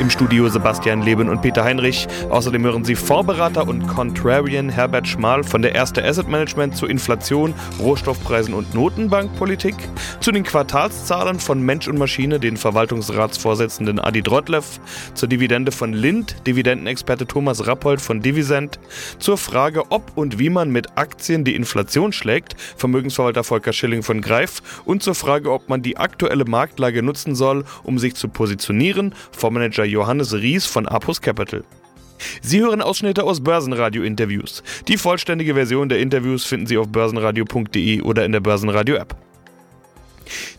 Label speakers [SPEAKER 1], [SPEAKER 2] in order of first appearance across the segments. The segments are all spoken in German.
[SPEAKER 1] Im Studio Sebastian Leben und Peter Heinrich. Außerdem hören Sie Vorberater und Contrarian Herbert Schmal von der Erste Asset Management zu Inflation, Rohstoffpreisen und Notenbankpolitik, zu den Quartalszahlen von Mensch und Maschine, den Verwaltungsratsvorsitzenden Adi Drottlev, zur Dividende von Lind, Dividendenexperte Thomas Rappold von Divisent, zur Frage, ob und wie man mit Aktien die Inflation schlägt, Vermögensverwalter Volker Schilling von Greif, und zur Frage, ob man die aktuelle Marktlage nutzen soll, um sich zu positionieren, Fondsmanager Johannes Ries von Apus Capital. Sie hören Ausschnitte aus Börsenradio-Interviews. Die vollständige Version der Interviews finden Sie auf börsenradio.de oder in der Börsenradio-App.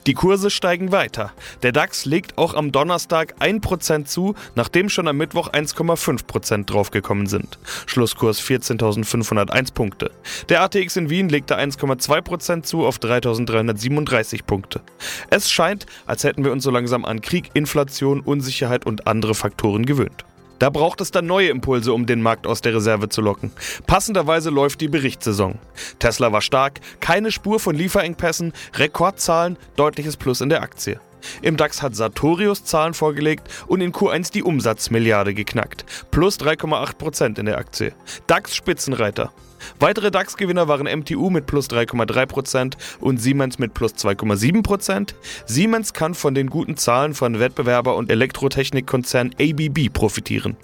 [SPEAKER 1] Die Kurse steigen weiter. Der DAX legt auch am Donnerstag 1% zu, nachdem schon am Mittwoch 1,5% draufgekommen sind. Schlusskurs 14.501 Punkte. Der ATX in Wien legte 1,2% zu auf 3.337 Punkte. Es scheint, als hätten wir uns so langsam an Krieg, Inflation, Unsicherheit und andere Faktoren gewöhnt. Da braucht es dann neue Impulse, um den Markt aus der Reserve zu locken. Passenderweise läuft die Berichtssaison. Tesla war stark, keine Spur von Lieferengpässen, Rekordzahlen, deutliches Plus in der Aktie. Im DAX hat Sartorius Zahlen vorgelegt und in Q1 die Umsatzmilliarde geknackt. Plus 3,8% in der Aktie. DAX Spitzenreiter. Weitere DAX-Gewinner waren MTU mit plus 3,3% und Siemens mit plus 2,7%. Siemens kann von den guten Zahlen von Wettbewerber und Elektrotechnikkonzern ABB profitieren.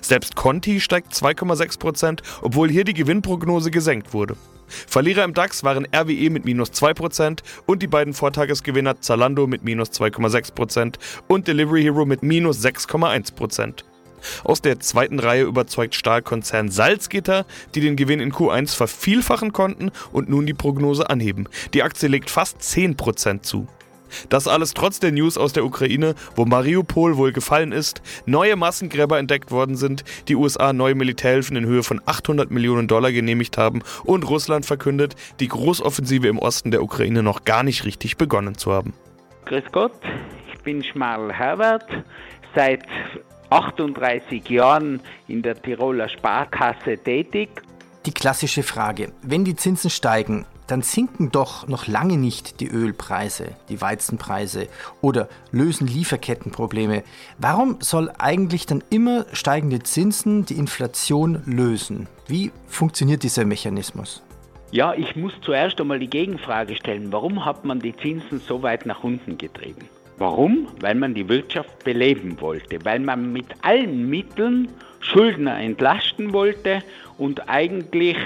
[SPEAKER 1] Selbst Conti steigt 2,6%, obwohl hier die Gewinnprognose gesenkt wurde. Verlierer im DAX waren RWE mit minus 2% und die beiden Vortagesgewinner Zalando mit minus 2,6% und Delivery Hero mit minus 6,1%. Aus der zweiten Reihe überzeugt Stahlkonzern Salzgitter, die den Gewinn in Q1 vervielfachen konnten und nun die Prognose anheben. Die Aktie legt fast 10% zu. Das alles trotz der News aus der Ukraine, wo Mariupol wohl gefallen ist, neue Massengräber entdeckt worden sind, die USA neue Militärhilfen in Höhe von 800 Millionen Dollar genehmigt haben und Russland verkündet, die Großoffensive im Osten der Ukraine noch gar nicht richtig begonnen zu haben.
[SPEAKER 2] Grüß Gott, ich bin Schmal Herbert, seit 38 Jahren in der Tiroler Sparkasse tätig.
[SPEAKER 3] Die klassische Frage, wenn die Zinsen steigen, dann sinken doch noch lange nicht die Ölpreise, die Weizenpreise oder lösen Lieferkettenprobleme. Warum soll eigentlich dann immer steigende Zinsen die Inflation lösen? Wie funktioniert dieser Mechanismus?
[SPEAKER 2] Ja, ich muss zuerst einmal die Gegenfrage stellen, warum hat man die Zinsen so weit nach unten getrieben? Warum? Weil man die Wirtschaft beleben wollte, weil man mit allen Mitteln Schuldner entlasten wollte und eigentlich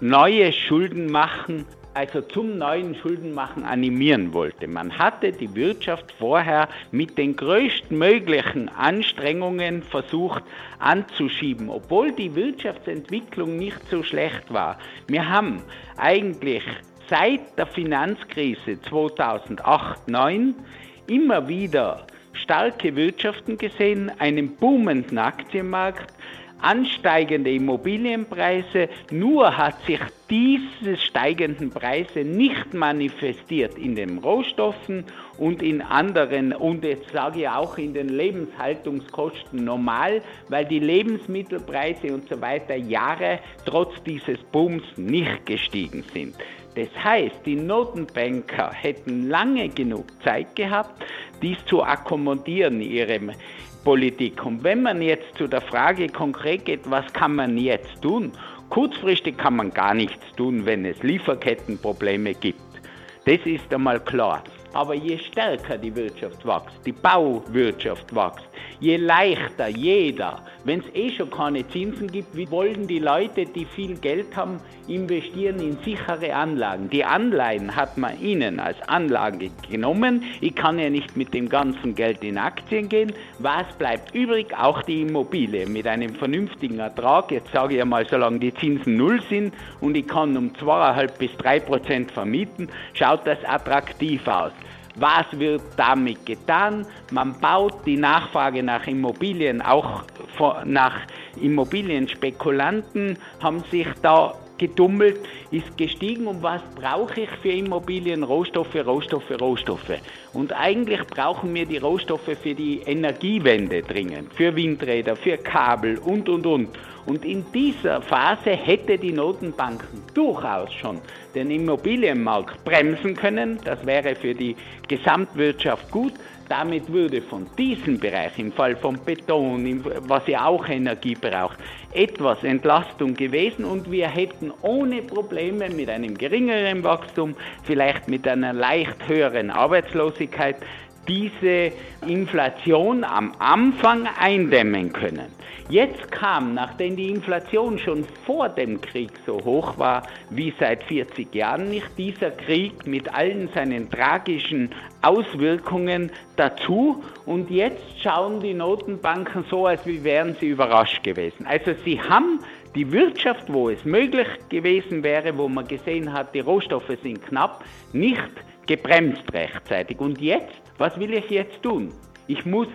[SPEAKER 2] neue Schulden machen, also zum neuen Schuldenmachen animieren wollte. Man hatte die Wirtschaft vorher mit den größtmöglichen Anstrengungen versucht anzuschieben, obwohl die Wirtschaftsentwicklung nicht so schlecht war. Wir haben eigentlich seit der Finanzkrise 2008-2009 immer wieder starke Wirtschaften gesehen, einen boomenden Aktienmarkt, ansteigende Immobilienpreise, nur hat sich diese steigenden Preise nicht manifestiert in den Rohstoffen und in anderen, und jetzt sage ich auch in den Lebenshaltungskosten normal, weil die Lebensmittelpreise und so weiter Jahre trotz dieses Booms nicht gestiegen sind. Das heißt, die Notenbanker hätten lange genug Zeit gehabt, dies zu akkommodieren, ihre Politik. Und wenn man jetzt zu der Frage konkret geht, was kann man jetzt tun? Kurzfristig kann man gar nichts tun, wenn es Lieferkettenprobleme gibt. Das ist einmal klar. Aber je stärker die Wirtschaft wächst, die Bauwirtschaft wächst, je leichter jeder, wenn es eh schon keine Zinsen gibt, wie wollen die Leute, die viel Geld haben, investieren in sichere Anlagen? Die Anleihen hat man ihnen als Anlage genommen. Ich kann ja nicht mit dem ganzen Geld in Aktien gehen. Was bleibt übrig? Auch die Immobilie mit einem vernünftigen Ertrag. Jetzt sage ich einmal, solange die Zinsen null sind und ich kann um 2,5 bis 3 Prozent vermieten, schaut das attraktiv aus. Was wird damit getan? Man baut die Nachfrage nach Immobilien, auch nach Immobilienspekulanten haben sich da gedummelt, ist gestiegen und was brauche ich für Immobilien? Rohstoffe, Rohstoffe, Rohstoffe. Und eigentlich brauchen wir die Rohstoffe für die Energiewende dringend, für Windräder, für Kabel und, und, und. Und in dieser Phase hätte die Notenbanken durchaus schon den Immobilienmarkt bremsen können. Das wäre für die Gesamtwirtschaft gut. Damit würde von diesem Bereich, im Fall von Beton, was ja auch Energie braucht, etwas Entlastung gewesen und wir hätten ohne Probleme mit einem geringeren Wachstum, vielleicht mit einer leicht höheren Arbeitslosigkeit, diese Inflation am Anfang eindämmen können. Jetzt kam, nachdem die Inflation schon vor dem Krieg so hoch war wie seit 40 Jahren nicht, dieser Krieg mit allen seinen tragischen Auswirkungen dazu. Und jetzt schauen die Notenbanken so, als wären sie überrascht gewesen. Also sie haben die Wirtschaft, wo es möglich gewesen wäre, wo man gesehen hat, die Rohstoffe sind knapp, nicht gebremst rechtzeitig. Und jetzt, was will ich jetzt tun? Ich muss,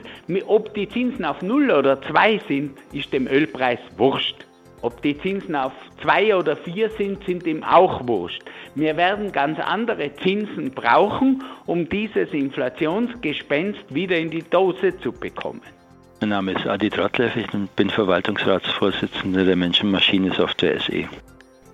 [SPEAKER 2] ob die Zinsen auf 0 oder 2 sind, ist dem Ölpreis wurscht. Ob die Zinsen auf 2 oder 4 sind, sind ihm auch wurscht. Wir werden ganz andere Zinsen brauchen, um dieses Inflationsgespenst wieder in die Dose zu bekommen.
[SPEAKER 4] Mein Name ist Adi Drattlev, ich bin Verwaltungsratsvorsitzender der Menschenmaschine-Software SE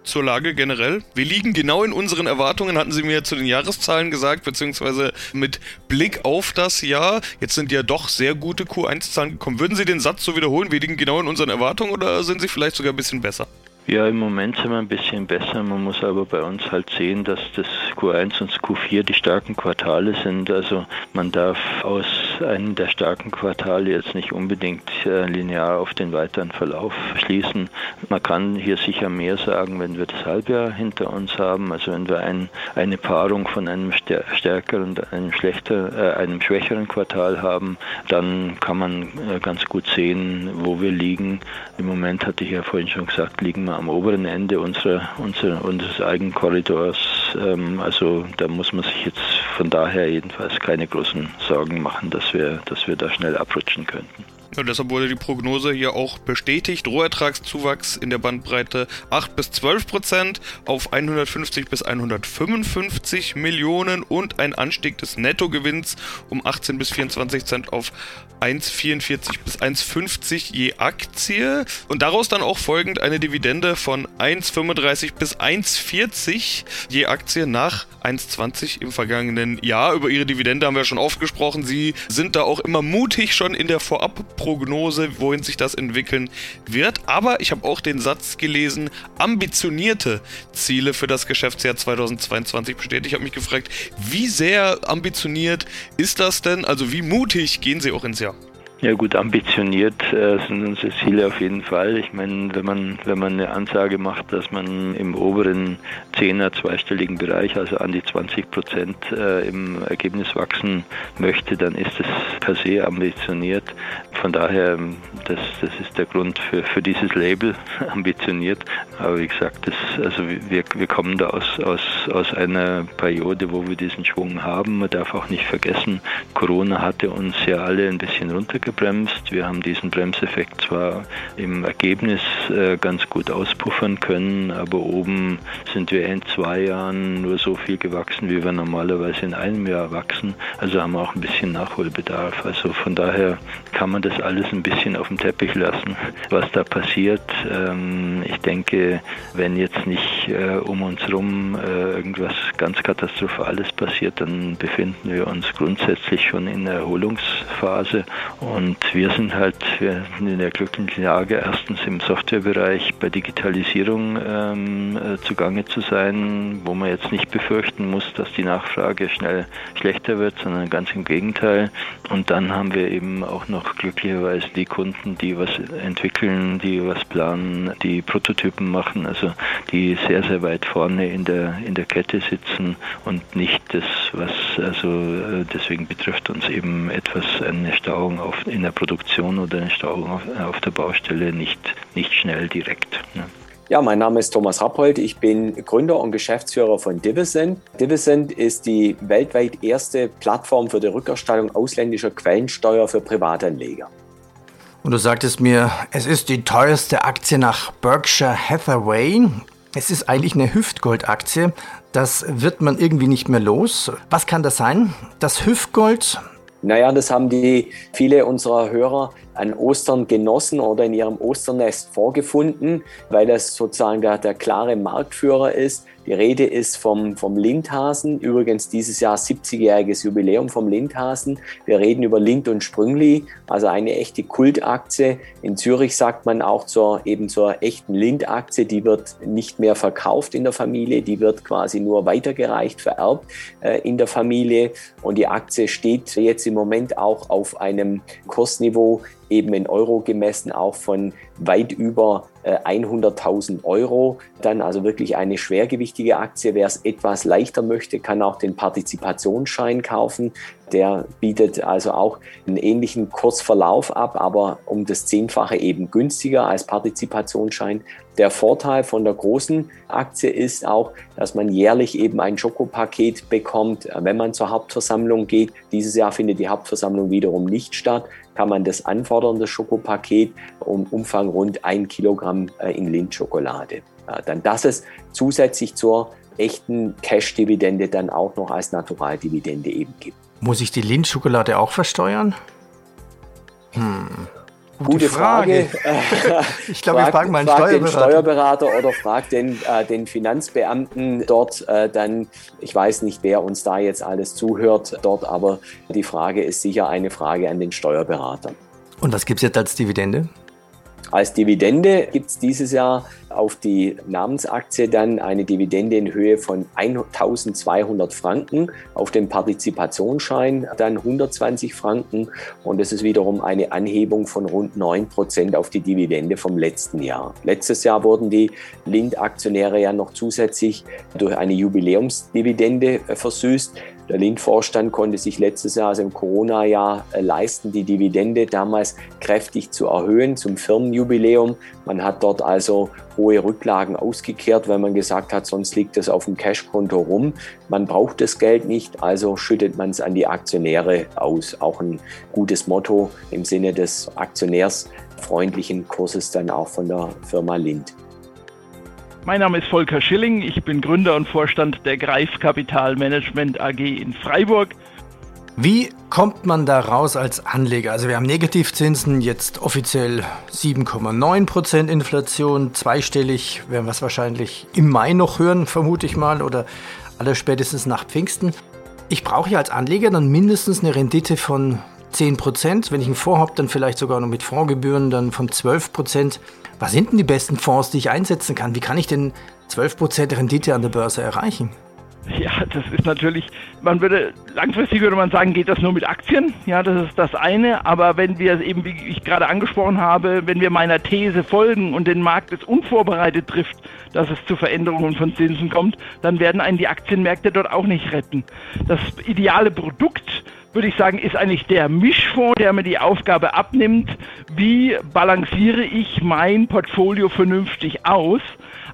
[SPEAKER 1] zur Lage generell. Wir liegen genau in unseren Erwartungen, hatten Sie mir zu den Jahreszahlen gesagt, beziehungsweise mit Blick auf das Jahr. Jetzt sind ja doch sehr gute Q1-Zahlen gekommen. Würden Sie den Satz so wiederholen? Wir liegen genau in unseren Erwartungen oder sind Sie vielleicht sogar ein bisschen besser?
[SPEAKER 4] Ja, im Moment sind wir ein bisschen besser. Man muss aber bei uns halt sehen, dass das Q1 und Q4 die starken Quartale sind. Also man darf aus einem der starken Quartale jetzt nicht unbedingt äh, linear auf den weiteren Verlauf schließen. Man kann hier sicher mehr sagen, wenn wir das Halbjahr hinter uns haben. Also wenn wir ein, eine Paarung von einem stärkeren und einem, schlechter, äh, einem schwächeren Quartal haben, dann kann man äh, ganz gut sehen, wo wir liegen. Im Moment hatte ich ja vorhin schon gesagt, liegen wir am oberen Ende unserer, unserer, unseres eigenen Korridors. Ähm, also da muss man sich jetzt von daher jedenfalls keine großen Sorgen machen, dass wir, dass wir da schnell abrutschen könnten.
[SPEAKER 1] Und deshalb wurde die Prognose hier auch bestätigt. Rohertragszuwachs in der Bandbreite 8 bis 12 Prozent auf 150 bis 155 Millionen und ein Anstieg des Nettogewinns um 18 bis 24 Cent auf 1,44 bis 1,50 je Aktie. Und daraus dann auch folgend eine Dividende von 1,35 bis 1,40 je Aktie nach 1,20 im vergangenen Jahr. Über ihre Dividende haben wir schon oft gesprochen. Sie sind da auch immer mutig schon in der Vorabprognose Prognose, wohin sich das entwickeln wird. Aber ich habe auch den Satz gelesen, ambitionierte Ziele für das Geschäftsjahr 2022 bestätigt. Ich habe mich gefragt, wie sehr ambitioniert ist das denn? Also wie mutig gehen Sie auch ins Jahr?
[SPEAKER 4] Ja gut, ambitioniert äh, sind unsere Ziele auf jeden Fall. Ich meine, wenn man, wenn man eine Ansage macht, dass man im oberen Zehner zweistelligen Bereich, also an die 20 Prozent äh, im Ergebnis wachsen möchte, dann ist es per se ambitioniert. Von daher, das, das ist der Grund für, für dieses Label, ambitioniert. Aber wie gesagt, das, also wir, wir kommen da aus, aus, aus einer Periode, wo wir diesen Schwung haben. Man darf auch nicht vergessen, Corona hatte uns ja alle ein bisschen runtergebracht gebremst. Wir haben diesen Bremseffekt zwar im Ergebnis äh, ganz gut auspuffern können, aber oben sind wir in zwei Jahren nur so viel gewachsen, wie wir normalerweise in einem Jahr wachsen. Also haben wir auch ein bisschen Nachholbedarf. Also von daher kann man das alles ein bisschen auf dem Teppich lassen, was da passiert. Ähm, ich denke, wenn jetzt nicht äh, um uns herum äh, irgendwas ganz Katastrophales passiert, dann befinden wir uns grundsätzlich schon in der Erholungsphase. Und wir sind halt wir sind in der glücklichen Lage, erstens im Softwarebereich bei Digitalisierung ähm, äh, zugange zu sein, wo man jetzt nicht befürchten muss, dass die Nachfrage schnell schlechter wird, sondern ganz im Gegenteil. Und dann haben wir eben auch noch glücklicherweise die Kunden, die was entwickeln, die was planen, die Prototypen machen, also die sehr, sehr weit vorne in der, in der Kette sitzen und nicht das, was, also äh, deswegen betrifft uns eben etwas eine Stauung auf in der Produktion oder eine Stauung auf, auf der Baustelle nicht, nicht schnell direkt. Ne?
[SPEAKER 5] Ja, mein Name ist Thomas Rappold. Ich bin Gründer und Geschäftsführer von Divisend. Divisend ist die weltweit erste Plattform für die Rückerstattung ausländischer Quellensteuer für Privatanleger.
[SPEAKER 3] Und du sagtest mir, es ist die teuerste Aktie nach Berkshire Hathaway. Es ist eigentlich eine Hüftgold-Aktie. Das wird man irgendwie nicht mehr los. Was kann das sein? Das Hüftgold
[SPEAKER 5] naja, das haben die viele unserer Hörer an Ostern genossen oder in ihrem Osternest vorgefunden, weil das sozusagen der, der klare Marktführer ist. Die Rede ist vom, vom Lindhasen, übrigens dieses Jahr 70-jähriges Jubiläum vom Lindhasen. Wir reden über Lind und Sprüngli, also eine echte Kultaktie. In Zürich sagt man auch zur, eben zur echten Lind-Aktie, die wird nicht mehr verkauft in der Familie, die wird quasi nur weitergereicht, vererbt äh, in der Familie. Und die Aktie steht jetzt im Moment auch auf einem Kursniveau, eben in Euro gemessen, auch von weit über 100.000 äh, Euro. Dann also wirklich eine schwergewichtige Aktie. Wer es etwas leichter möchte, kann auch den Partizipationsschein kaufen. Der bietet also auch einen ähnlichen Kursverlauf ab, aber um das Zehnfache eben günstiger als Partizipationsschein. Der Vorteil von der großen Aktie ist auch, dass man jährlich eben ein Schokopaket bekommt, wenn man zur Hauptversammlung geht. Dieses Jahr findet die Hauptversammlung wiederum nicht statt kann man das anfordern, das Schokopaket, um Umfang rund ein Kilogramm äh, in Lindschokolade. Dann das es zusätzlich zur echten Cash-Dividende dann auch noch als Naturaldividende eben gibt.
[SPEAKER 3] Muss ich die Lindschokolade auch versteuern?
[SPEAKER 5] Hm. Gute, Gute Frage.
[SPEAKER 3] Frage. ich glaube, wir fragen mal einen frag Steuerberater.
[SPEAKER 5] den Steuerberater oder frag den, äh, den Finanzbeamten dort äh, dann. Ich weiß nicht, wer uns da jetzt alles zuhört dort, aber die Frage ist sicher eine Frage an den Steuerberater.
[SPEAKER 3] Und was gibt es jetzt als Dividende?
[SPEAKER 5] Als Dividende gibt es dieses Jahr auf die Namensaktie dann eine Dividende in Höhe von 1200 Franken, auf den Partizipationsschein dann 120 Franken und das ist wiederum eine Anhebung von rund 9 Prozent auf die Dividende vom letzten Jahr. Letztes Jahr wurden die Lind-Aktionäre ja noch zusätzlich durch eine Jubiläumsdividende versüßt. Der Lind-Vorstand konnte sich letztes Jahr, also im Corona-Jahr, äh, leisten, die Dividende damals kräftig zu erhöhen zum Firmenjubiläum. Man hat dort also hohe Rücklagen ausgekehrt, weil man gesagt hat, sonst liegt es auf dem Cashkonto rum. Man braucht das Geld nicht, also schüttet man es an die Aktionäre aus. Auch ein gutes Motto im Sinne des aktionärsfreundlichen Kurses dann auch von der Firma Lind.
[SPEAKER 6] Mein Name ist Volker Schilling, ich bin Gründer und Vorstand der Greif Kapital Management AG in Freiburg.
[SPEAKER 3] Wie kommt man da raus als Anleger? Also wir haben Negativzinsen, jetzt offiziell 7,9% Inflation, zweistellig, werden wir es wahrscheinlich im Mai noch hören, vermute ich mal, oder aller spätestens nach Pfingsten. Ich brauche ja als Anleger dann mindestens eine Rendite von 10%. Wenn ich einen Fonds habe, dann vielleicht sogar noch mit Fondsgebühren dann von 12%. Was sind denn die besten Fonds, die ich einsetzen kann? Wie kann ich denn 12% Rendite an der Börse erreichen?
[SPEAKER 6] Ja, das ist natürlich, man würde, langfristig würde man sagen, geht das nur mit Aktien. Ja, das ist das eine. Aber wenn wir eben, wie ich gerade angesprochen habe, wenn wir meiner These folgen und den Markt es unvorbereitet trifft, dass es zu Veränderungen von Zinsen kommt, dann werden einen die Aktienmärkte dort auch nicht retten. Das ideale Produkt würde ich sagen, ist eigentlich der Mischfonds, der mir die Aufgabe abnimmt, wie balanciere ich mein Portfolio vernünftig aus.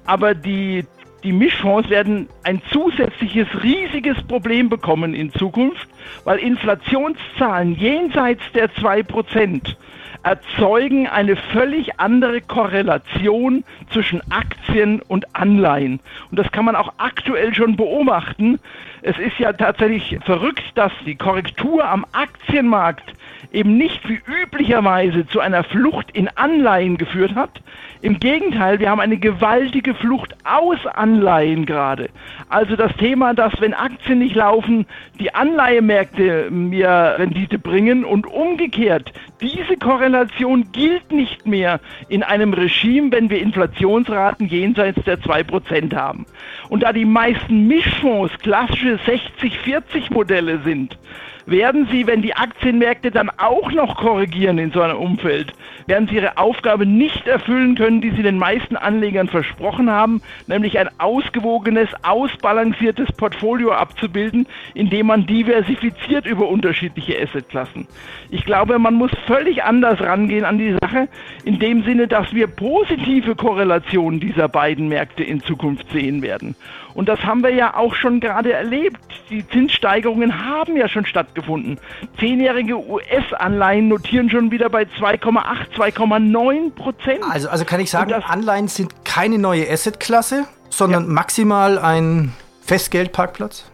[SPEAKER 6] Aber die die Mischfonds werden ein zusätzliches riesiges Problem bekommen in Zukunft, weil Inflationszahlen jenseits der 2% erzeugen eine völlig andere Korrelation zwischen Aktien und Anleihen. Und das kann man auch aktuell schon beobachten. Es ist ja tatsächlich verrückt, dass die Korrektur am Aktienmarkt eben nicht wie üblicherweise zu einer Flucht in Anleihen geführt hat. Im Gegenteil, wir haben eine gewaltige Flucht aus Anleihen gerade. Also das Thema, dass wenn Aktien nicht laufen, die Anleihemärkte mir Rendite bringen und umgekehrt, diese Korrelation gilt nicht mehr in einem Regime, wenn wir Inflationsraten jenseits der 2% haben. Und da die meisten Mischfonds klassische 60-40 Modelle sind, werden sie, wenn die Aktienmärkte dann auch noch korrigieren in so einem Umfeld, werden sie ihre Aufgabe nicht erfüllen können, die sie den meisten Anlegern versprochen haben, nämlich ein ausgewogenes, ausbalanciertes Portfolio abzubilden, indem man diversifiziert über unterschiedliche Assetklassen. Ich glaube, man muss völlig anders rangehen an die Sache, in dem Sinne, dass wir positive Korrelationen dieser beiden Märkte in Zukunft sehen werden. Und das haben wir ja auch schon gerade erlebt. Die Zinssteigerungen haben ja schon stattgefunden. Zehnjährige US-Anleihen notieren schon wieder bei 2,8, 2,9 Prozent.
[SPEAKER 3] Also, also kann ich sagen, Anleihen sind keine neue Assetklasse, sondern ja. maximal ein Festgeldparkplatz?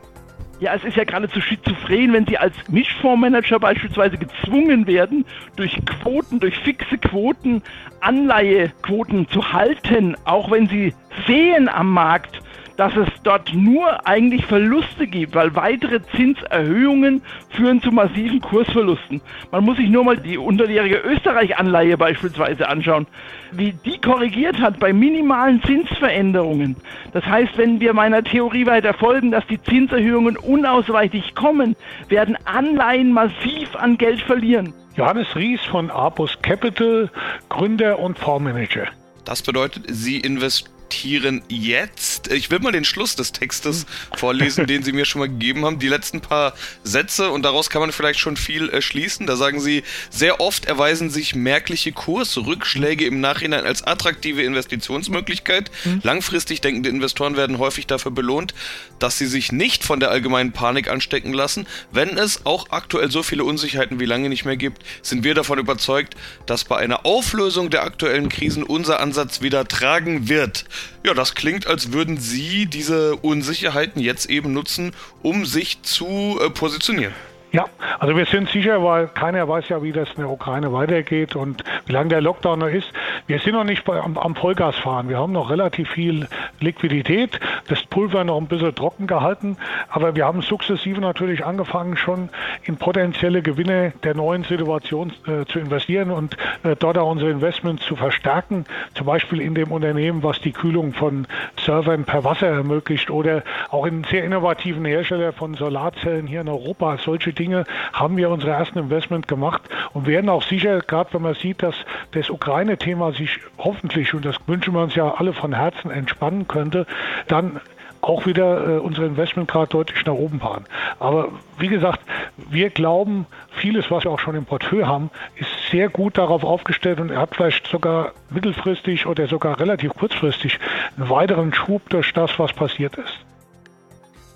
[SPEAKER 6] Ja, es ist ja geradezu schizophren, wenn Sie als Mischfondsmanager beispielsweise gezwungen werden, durch Quoten, durch fixe Quoten, Anleihequoten zu halten, auch wenn Sie sehen am Markt, dass es dort nur eigentlich Verluste gibt, weil weitere Zinserhöhungen führen zu massiven Kursverlusten. Man muss sich nur mal die unterjährige Österreich-Anleihe beispielsweise anschauen, wie die korrigiert hat bei minimalen Zinsveränderungen. Das heißt, wenn wir meiner Theorie weiter folgen, dass die Zinserhöhungen unausweichlich kommen, werden Anleihen massiv an Geld verlieren.
[SPEAKER 7] Johannes Ries von Apus Capital, Gründer und Fondsmanager.
[SPEAKER 1] Das bedeutet, Sie investieren zitieren jetzt. Ich will mal den Schluss des Textes vorlesen, den Sie mir schon mal gegeben haben. Die letzten paar Sätze und daraus kann man vielleicht schon viel äh, schließen. Da sagen Sie, sehr oft erweisen sich merkliche Kursrückschläge im Nachhinein als attraktive Investitionsmöglichkeit. Mhm. Langfristig denkende Investoren werden häufig dafür belohnt, dass sie sich nicht von der allgemeinen Panik anstecken lassen. Wenn es auch aktuell so viele Unsicherheiten wie lange nicht mehr gibt, sind wir davon überzeugt, dass bei einer Auflösung der aktuellen Krisen unser Ansatz wieder tragen wird. Ja, das klingt, als würden Sie diese Unsicherheiten jetzt eben nutzen, um sich zu äh, positionieren.
[SPEAKER 7] Ja, also wir sind sicher, weil keiner weiß ja, wie das in der Ukraine weitergeht und wie lange der Lockdown noch ist. Wir sind noch nicht bei, am, am Vollgas fahren. Wir haben noch relativ viel Liquidität, das Pulver noch ein bisschen trocken gehalten, aber wir haben sukzessive natürlich angefangen, schon in potenzielle Gewinne der neuen Situation äh, zu investieren und äh, dort auch unsere Investments zu verstärken, zum Beispiel in dem Unternehmen, was die Kühlung von Servern per Wasser ermöglicht oder auch in sehr innovativen Hersteller von Solarzellen hier in Europa. Solche Dinge haben wir unsere ersten Investment gemacht und werden auch sicher, gerade wenn man sieht, dass das Ukraine-Thema sich hoffentlich, und das wünschen wir uns ja alle von Herzen, entspannen könnte, dann auch wieder äh, unsere Investmentgrad deutlich nach oben fahren. Aber wie gesagt, wir glauben, vieles, was wir auch schon im Portfolio haben, ist sehr gut darauf aufgestellt und er hat vielleicht sogar mittelfristig oder sogar relativ kurzfristig einen weiteren Schub durch das, was passiert ist.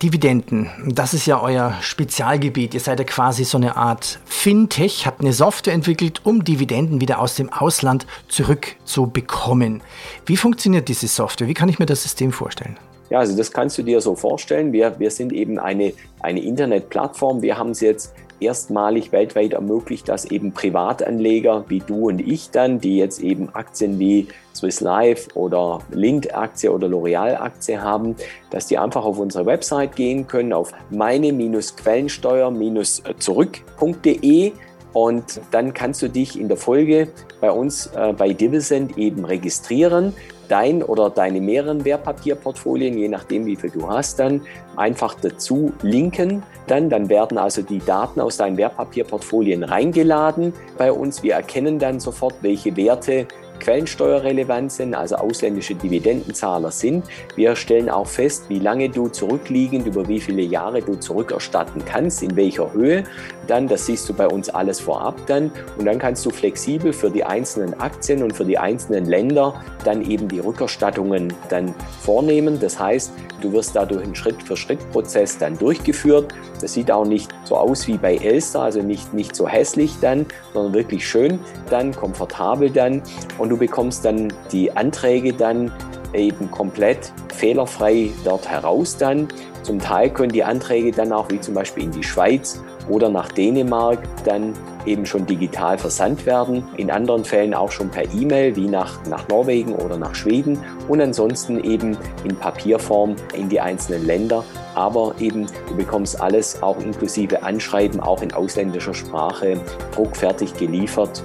[SPEAKER 3] Dividenden, das ist ja euer Spezialgebiet. Ihr seid ja quasi so eine Art Fintech, habt eine Software entwickelt, um Dividenden wieder aus dem Ausland zurückzubekommen. Wie funktioniert diese Software? Wie kann ich mir das System vorstellen?
[SPEAKER 5] Ja, also das kannst du dir so vorstellen. Wir, wir sind eben eine, eine Internetplattform. Wir haben es jetzt erstmalig weltweit ermöglicht, dass eben Privatanleger wie du und ich dann, die jetzt eben Aktien wie Swiss Life oder Lind-Aktie oder L'Oreal-Aktie haben, dass die einfach auf unsere Website gehen können, auf meine-quellensteuer-zurück.de und dann kannst du dich in der Folge bei uns äh, bei Divisend eben registrieren dein oder deine mehreren Wertpapierportfolien, je nachdem wie viel du hast, dann einfach dazu linken. Dann, dann werden also die Daten aus deinen Wertpapierportfolien reingeladen bei uns. Wir erkennen dann sofort, welche Werte quellensteuerrelevant sind, also ausländische Dividendenzahler sind. Wir stellen auch fest, wie lange du zurückliegend, über wie viele Jahre du zurückerstatten kannst, in welcher Höhe. Dann, das siehst du bei uns alles vorab dann. Und dann kannst du flexibel für die einzelnen Aktien und für die einzelnen Länder dann eben die Rückerstattungen dann vornehmen. Das heißt, du wirst dadurch einen Schritt-für-Schritt-Prozess dann durchgeführt. Das sieht auch nicht so aus wie bei Elster, also nicht, nicht so hässlich dann, sondern wirklich schön dann, komfortabel dann. Und du bekommst dann die Anträge dann eben komplett fehlerfrei dort heraus dann. Zum Teil können die Anträge dann auch, wie zum Beispiel in die Schweiz oder nach Dänemark, dann eben schon digital versandt werden. In anderen Fällen auch schon per E-Mail, wie nach, nach Norwegen oder nach Schweden. Und ansonsten eben in Papierform in die einzelnen Länder. Aber eben, du bekommst alles auch inklusive Anschreiben, auch in ausländischer Sprache, druckfertig geliefert.